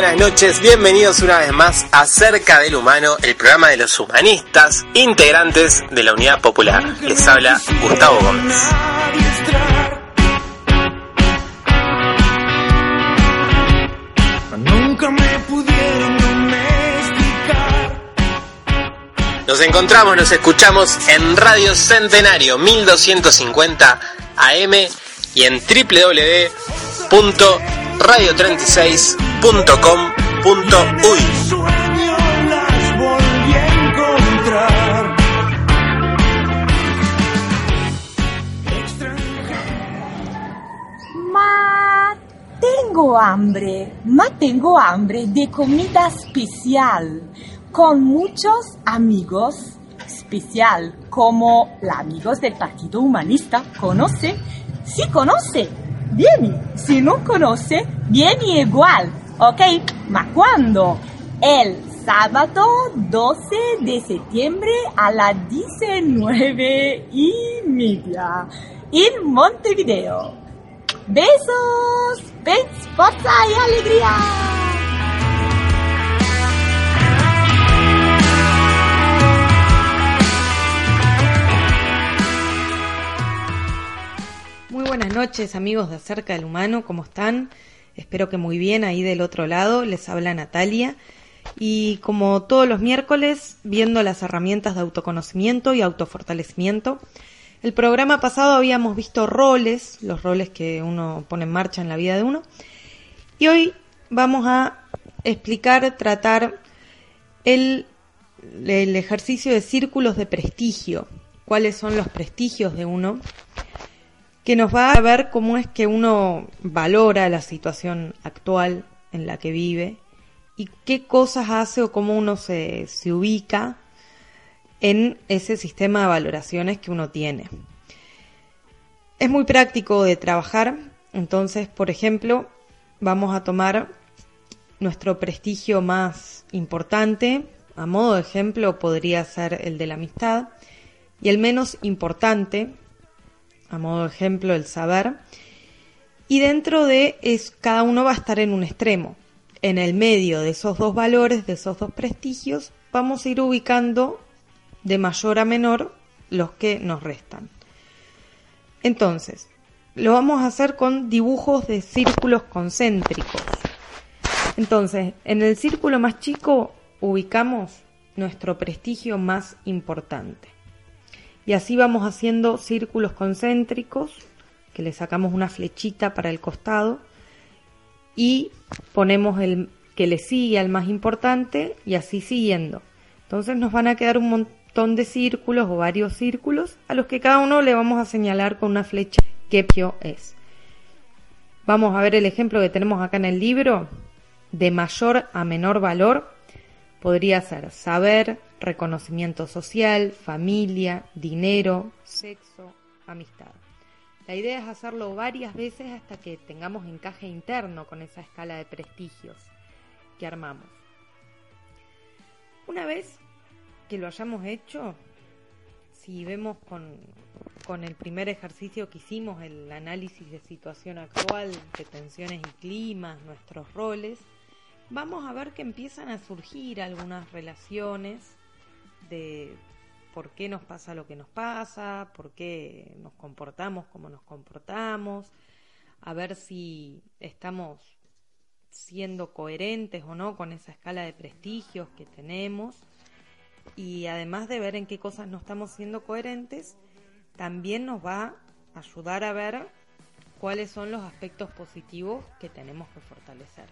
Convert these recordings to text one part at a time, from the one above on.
Buenas noches, bienvenidos una vez más a Cerca del Humano, el programa de los humanistas, integrantes de la Unidad Popular. Les habla Gustavo Gómez. Nunca me pudieron domesticar. Nos encontramos, nos escuchamos en Radio Centenario 1250 AM y en www.radio36.com.uy. Sueño las volví a encontrar. Ma tengo hambre, ma tengo hambre de comida especial, con muchos amigos especial, como los amigos del Partido Humanista. ¿Conoce? Sí, conoce. Vieni. Si no conoce, vieni igual. ¿Ok? ¿Ma cuándo? El sábado 12 de septiembre a las 19 y media en Montevideo. Besos, pets, fuerza y alegría. Muy buenas noches amigos de Acerca del Humano, ¿cómo están? Espero que muy bien ahí del otro lado, les habla Natalia. Y como todos los miércoles viendo las herramientas de autoconocimiento y autofortalecimiento. El programa pasado habíamos visto roles, los roles que uno pone en marcha en la vida de uno. Y hoy vamos a explicar, tratar el, el ejercicio de círculos de prestigio, cuáles son los prestigios de uno que nos va a ver cómo es que uno valora la situación actual en la que vive y qué cosas hace o cómo uno se, se ubica en ese sistema de valoraciones que uno tiene. Es muy práctico de trabajar, entonces, por ejemplo, vamos a tomar nuestro prestigio más importante, a modo de ejemplo podría ser el de la amistad, y el menos importante, a modo de ejemplo, el saber. Y dentro de es, cada uno va a estar en un extremo. En el medio de esos dos valores, de esos dos prestigios, vamos a ir ubicando de mayor a menor los que nos restan. Entonces, lo vamos a hacer con dibujos de círculos concéntricos. Entonces, en el círculo más chico ubicamos nuestro prestigio más importante. Y así vamos haciendo círculos concéntricos, que le sacamos una flechita para el costado y ponemos el que le sigue al más importante y así siguiendo. Entonces nos van a quedar un montón de círculos o varios círculos a los que cada uno le vamos a señalar con una flecha qué pio es. Vamos a ver el ejemplo que tenemos acá en el libro. De mayor a menor valor podría ser saber, reconocimiento social, familia, dinero, sexo, amistad. La idea es hacerlo varias veces hasta que tengamos encaje interno con esa escala de prestigios que armamos. Una vez que lo hayamos hecho, si vemos con, con el primer ejercicio que hicimos, el análisis de situación actual, de tensiones y climas, nuestros roles, vamos a ver que empiezan a surgir algunas relaciones de por qué nos pasa lo que nos pasa, por qué nos comportamos como nos comportamos, a ver si estamos siendo coherentes o no con esa escala de prestigios que tenemos y además de ver en qué cosas no estamos siendo coherentes, también nos va a ayudar a ver cuáles son los aspectos positivos que tenemos que fortalecer.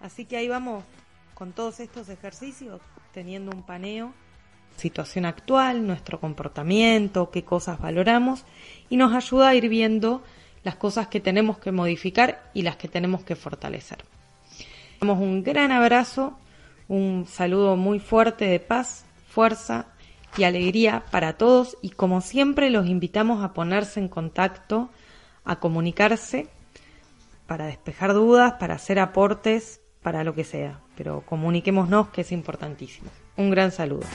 Así que ahí vamos con todos estos ejercicios, teniendo un paneo, situación actual, nuestro comportamiento, qué cosas valoramos, y nos ayuda a ir viendo las cosas que tenemos que modificar y las que tenemos que fortalecer. Damos un gran abrazo, un saludo muy fuerte de paz, fuerza y alegría para todos y como siempre los invitamos a ponerse en contacto, a comunicarse para despejar dudas, para hacer aportes, para lo que sea. Pero comuniquémonos que es importantísimo. Un gran saludo.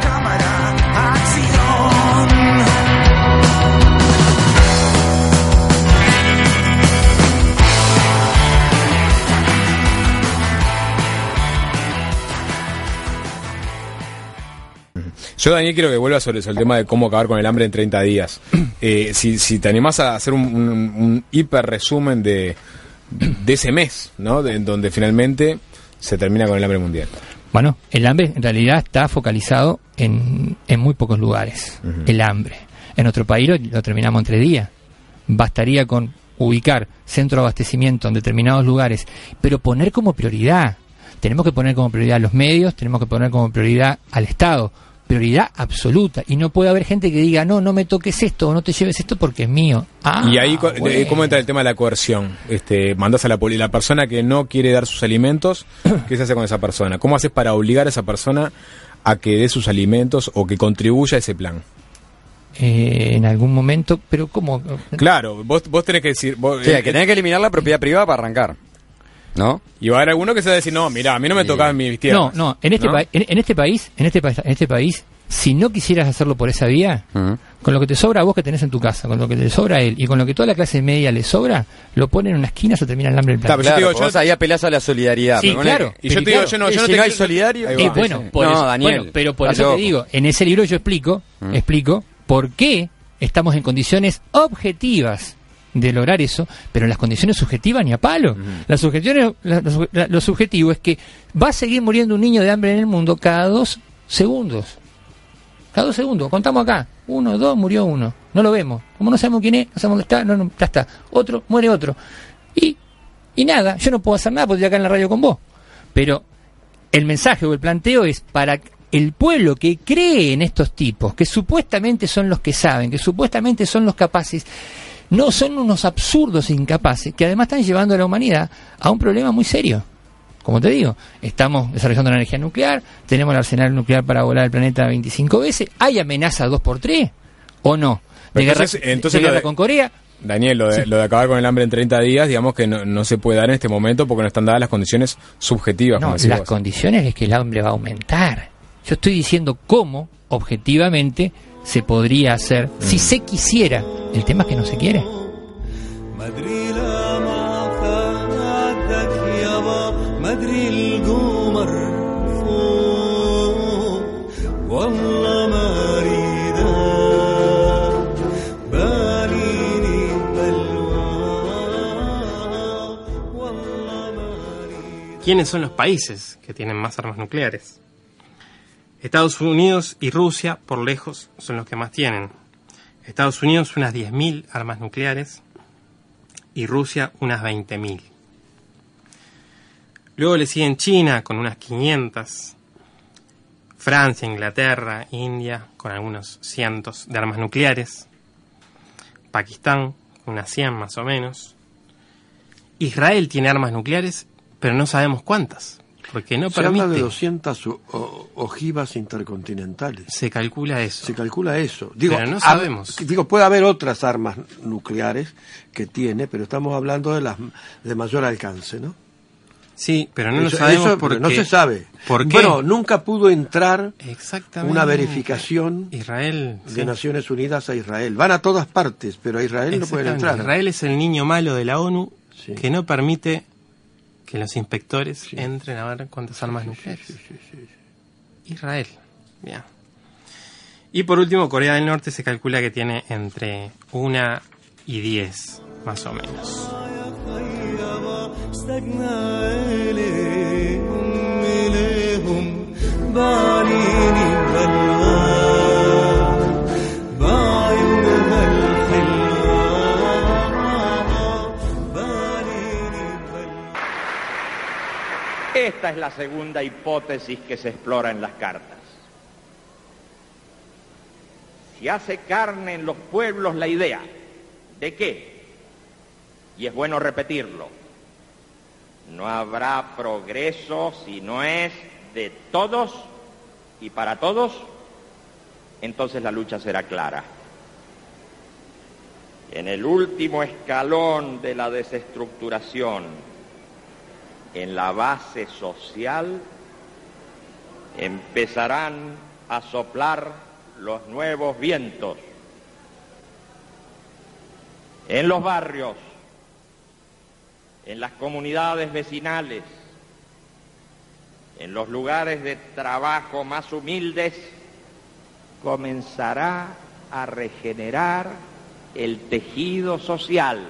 Cámara, acción. Yo, Daniel, quiero que vuelva sobre, sobre el tema de cómo acabar con el hambre en 30 días. Eh, si, si te animás a hacer un, un, un hiper resumen de, de ese mes, ¿no? De, donde finalmente se termina con el hambre mundial. Bueno, el hambre en realidad está focalizado en, en muy pocos lugares. El hambre. En nuestro país lo, lo terminamos en tres días. Bastaría con ubicar centro de abastecimiento en determinados lugares, pero poner como prioridad. Tenemos que poner como prioridad a los medios, tenemos que poner como prioridad al Estado. Prioridad absoluta. Y no puede haber gente que diga, no, no me toques esto o no te lleves esto porque es mío. Ah, y ahí, bueno. ¿cómo entra el tema de la coerción? Este, mandas a la poli la persona que no quiere dar sus alimentos, ¿qué se hace con esa persona? ¿Cómo haces para obligar a esa persona a que dé sus alimentos o que contribuya a ese plan? Eh, en algún momento, pero ¿cómo? Claro, vos, vos tenés que decir... vos- Sí, eh, que tener que eliminar la propiedad privada para arrancar. ¿No? Y va a haber alguno que se va a decir, no, mira, a mí no me Sí. tocaban mis No, tierras. no, en este, ¿No? pa- en, en este país, en este, pa- en este país, si no quisieras hacerlo por esa vía, con lo que te sobra a vos que tenés en tu casa, con lo que te sobra a él y con lo que toda la clase media le sobra, lo ponen en una esquina, se termina el hambre del Claro, plato. pero yo te Claro, digo, yo- ahí apelás a la solidaridad. Sí, claro. Y yo te digo, yo no, yo no si te no hay quiero- solidario, Eh, bueno, por No, eso, Daniel, bueno, pero por eso te digo, en ese libro yo explico, explico por qué estamos en condiciones objetivas de lograr eso, pero en las condiciones subjetivas ni a palo. Las subjeciones, la- la lo subjetivo es que va a seguir muriendo un niño de hambre en el mundo cada dos segundos. Cada dos segundos. Contamos acá. Uno, dos, murió uno. No lo vemos. Como no sabemos quién es, no sabemos dónde está, no, no, ya está. Otro, muere otro. Y, y nada, yo no puedo hacer nada porque estoy acá en la radio con vos. Pero el mensaje o el planteo es para el pueblo que cree en estos tipos, que supuestamente son los que saben, que supuestamente son los capaces, no son unos absurdos incapaces, que además están llevando a la humanidad a un problema muy serio. Como te digo, estamos desarrollando la energía nuclear, tenemos el arsenal nuclear para volar el planeta 25 veces, ¿hay amenaza 2x3 o no? De guerra, entonces- de guerra de- con Corea, Daniel, lo de, lo de acabar con el hambre en 30 días, digamos que no, no se puede dar en este momento porque no están dadas las condiciones subjetivas. No, las vos. condiciones es que el hambre va a aumentar. Yo estoy diciendo cómo, objetivamente, se podría hacer si se quisiera. El tema es que no se quiere. ¿Quiénes son los países que tienen más armas nucleares? Estados Unidos y Rusia, por lejos, son los que más tienen. Estados Unidos unas 10.000 armas nucleares y Rusia unas 20.000. Luego le siguen China con unas 500, Francia, Inglaterra, India con algunos cientos de armas nucleares, Pakistán unas 100 más o menos, Israel tiene armas nucleares, pero no sabemos cuántas, porque no Se habla de permite. 200 o- o- ojivas intercontinentales. Se calcula eso. Se calcula eso. Digo, Pero no sabemos. digo, puede haber otras armas nucleares que tiene, pero estamos hablando de las de mayor alcance, ¿no? Sí, pero no lo Eso- sabemos eso, porque no se sabe. ¿Por qué? Bueno, nunca pudo entrar Exactamente. una verificación Israel. de sí. Naciones Unidas a Israel. Van a todas partes, pero a Israel no pueden entrar. Israel es el niño malo de la ONU Sí. que no permite que los inspectores Sí. entren a ver cuántas armas nucleares. Sí, sí, sí, sí. Israel. Bien. Y por último, Corea del Norte se calcula que tiene entre una y diez, más o menos. Esta es la segunda hipótesis que se explora en las cartas. Si hace carne en los pueblos la idea de que, y es bueno repetirlo, no habrá progreso si no es de todos y para todos, entonces la lucha será clara. En el último escalón de la desestructuración, en la base social, empezarán a soplar los nuevos vientos. En los barrios, en las comunidades vecinales, en los lugares de trabajo más humildes, comenzará a regenerar el tejido social.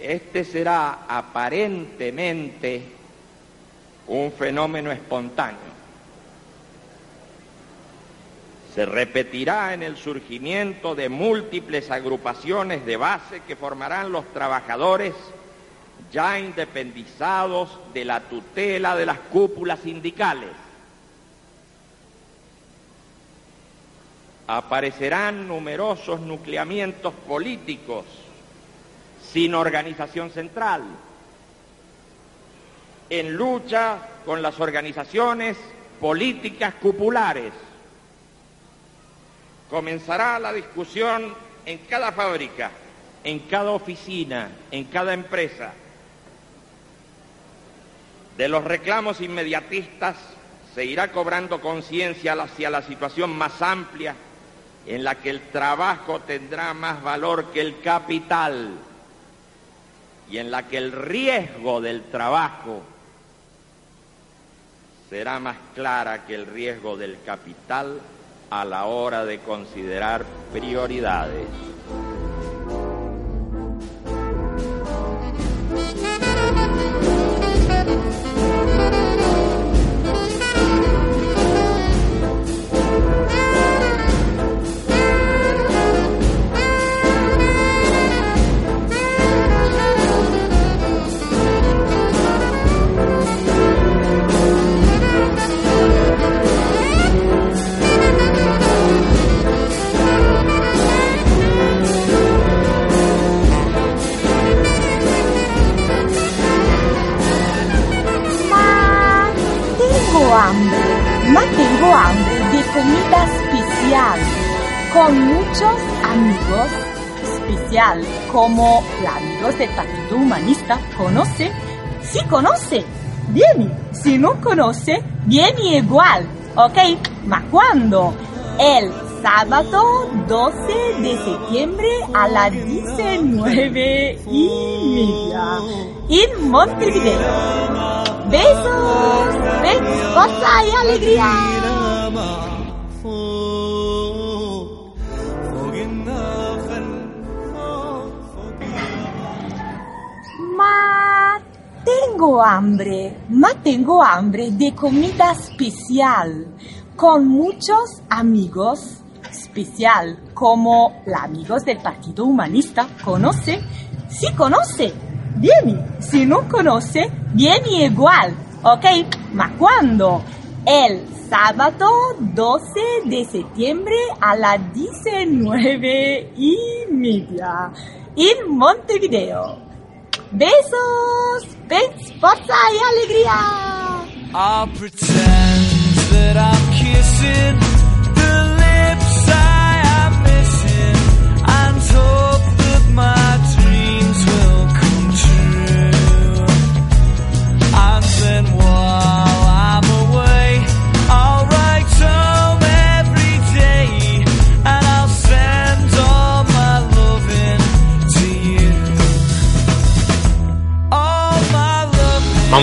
Este será aparentemente un fenómeno espontáneo. Se repetirá en el surgimiento de múltiples agrupaciones de base que formarán los trabajadores ya independizados de la tutela de las cúpulas sindicales. Aparecerán numerosos nucleamientos políticos sin organización central, en lucha con las organizaciones políticas cupulares. Comenzará la discusión en cada fábrica, en cada oficina, en cada empresa. De los reclamos inmediatistas se irá cobrando conciencia hacia la situación más amplia en la que el trabajo tendrá más valor que el capital y en la que el riesgo del trabajo será más clara que el riesgo del capital a la hora de considerar prioridades. Como amigos del Partido Humanista. ¿Conoce? Sí, conoce. Vieni. Si no conoce, vieni igual. ¿Ok? ¿Ma cuándo? El sábado 12 de septiembre a las 19 y media en Montevideo. Besos, besos, y alegría. Tengo hambre, ma tengo hambre de comida especial, con muchos amigos especial, como los amigos del Partido Humanista. ¿Conoce? Sí, conoce. Vieni. Si no conoce, vieni igual. ¿Ok? ¿Ma cuándo? El sábado 12 de septiembre a las 19 y media en Montevideo. Besos, besos, fuerza y alegría.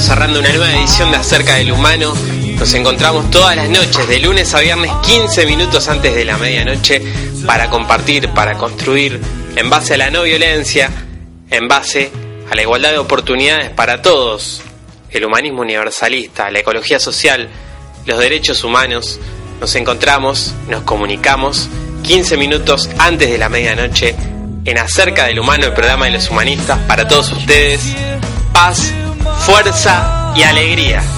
Cerrando una nueva edición de Acerca del Humano. Nos encontramos todas las noches, de lunes a viernes, 15 minutos antes de la medianoche, para compartir, para construir, en base a la no violencia, en base a la igualdad de oportunidades para todos, el humanismo universalista, la ecología social, los derechos humanos. Nos encontramos, nos comunicamos 15 minutos antes de la medianoche en Acerca del Humano, el programa de los humanistas, para todos ustedes. Paz, fuerza y alegría.